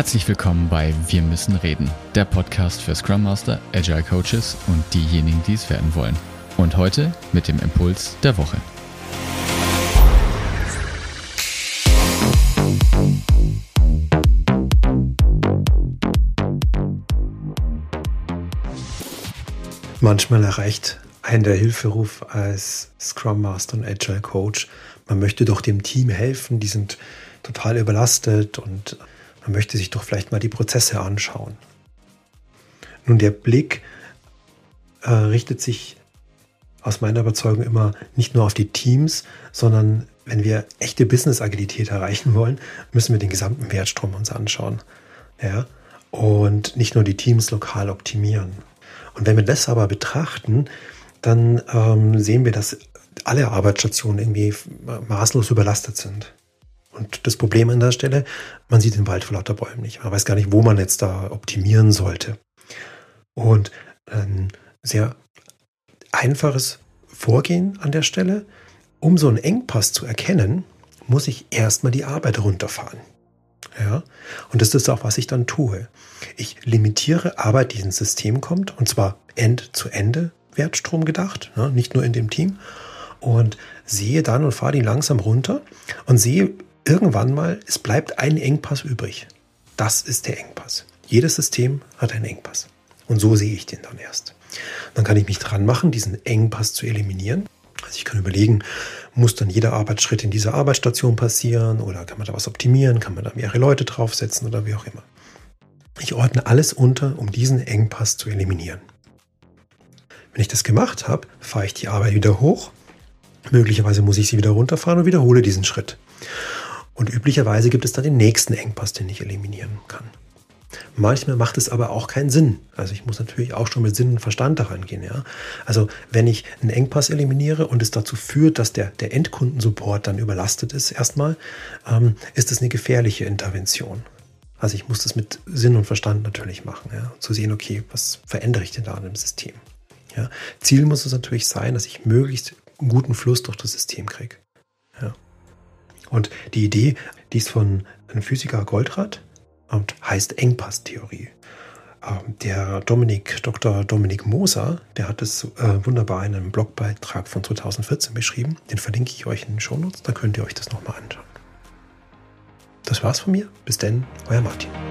Herzlich willkommen bei Wir müssen reden, der Podcast für Scrum Master, Agile Coaches und diejenigen, die es werden wollen. Und heute mit dem Impuls der Woche. Manchmal erreicht ein der Hilferuf als Scrum Master und Agile Coach. Man möchte doch dem Team helfen, die sind total überlastet und man möchte sich doch vielleicht mal die Prozesse anschauen. Nun, der Blick äh, richtet sich aus meiner Überzeugung immer nicht nur auf die Teams, sondern wenn wir echte Business-Agilität erreichen wollen, müssen wir den gesamten Wertstrom uns anschauen. Ja? Und nicht nur die Teams lokal optimieren. Und wenn wir das aber betrachten, dann ähm, sehen wir, dass alle Arbeitsstationen irgendwie maßlos überlastet sind. Und das Problem an der Stelle, man sieht den Wald vor lauter Bäumen nicht. Man weiß gar nicht, wo man jetzt da optimieren sollte. Und ein sehr einfaches Vorgehen an der Stelle, um so einen Engpass zu erkennen, muss ich erstmal die Arbeit runterfahren. Ja? Und das ist auch, was ich dann tue. Ich limitiere Arbeit, die ins System kommt, und zwar End zu Ende Wertstrom gedacht, ne? nicht nur in dem Team. Und sehe dann und fahre die langsam runter und sehe, irgendwann mal, es bleibt ein Engpass übrig. Das ist der Engpass. Jedes System hat einen Engpass. Und so sehe ich den dann erst. Dann kann ich mich dran machen, diesen Engpass zu eliminieren. Also ich kann überlegen, muss dann jeder Arbeitsschritt in dieser Arbeitsstation passieren oder kann man da was optimieren, kann man da mehrere Leute draufsetzen oder wie auch immer. Ich ordne alles unter, um diesen Engpass zu eliminieren. Wenn ich das gemacht habe, fahre ich die Arbeit wieder hoch. Möglicherweise muss ich sie wieder runterfahren und wiederhole diesen Schritt. Und üblicherweise gibt es dann den nächsten Engpass, den ich eliminieren kann. Manchmal macht es aber auch keinen Sinn. Also ich muss natürlich auch schon mit Sinn und Verstand daran gehen. Ja? Also wenn ich einen Engpass eliminiere und es dazu führt, dass der, der Endkundensupport dann überlastet ist, erstmal, ähm, ist es eine gefährliche Intervention. Also ich muss das mit Sinn und Verstand natürlich machen, ja? zu sehen, okay, was verändere ich denn da an dem System? Ja? Ziel muss es natürlich sein, dass ich möglichst einen guten Fluss durch das System kriege. Ja? Und die Idee, die ist von einem Physiker Goldratt und heißt Engpasstheorie. Ähm, der Dominik, Dr. Dominik Moser, der hat es äh, wunderbar in einem Blogbeitrag von 2014 beschrieben. Den verlinke ich euch in den Shownotes, da könnt ihr euch das nochmal anschauen. Das war's von mir. Bis denn, euer Martin.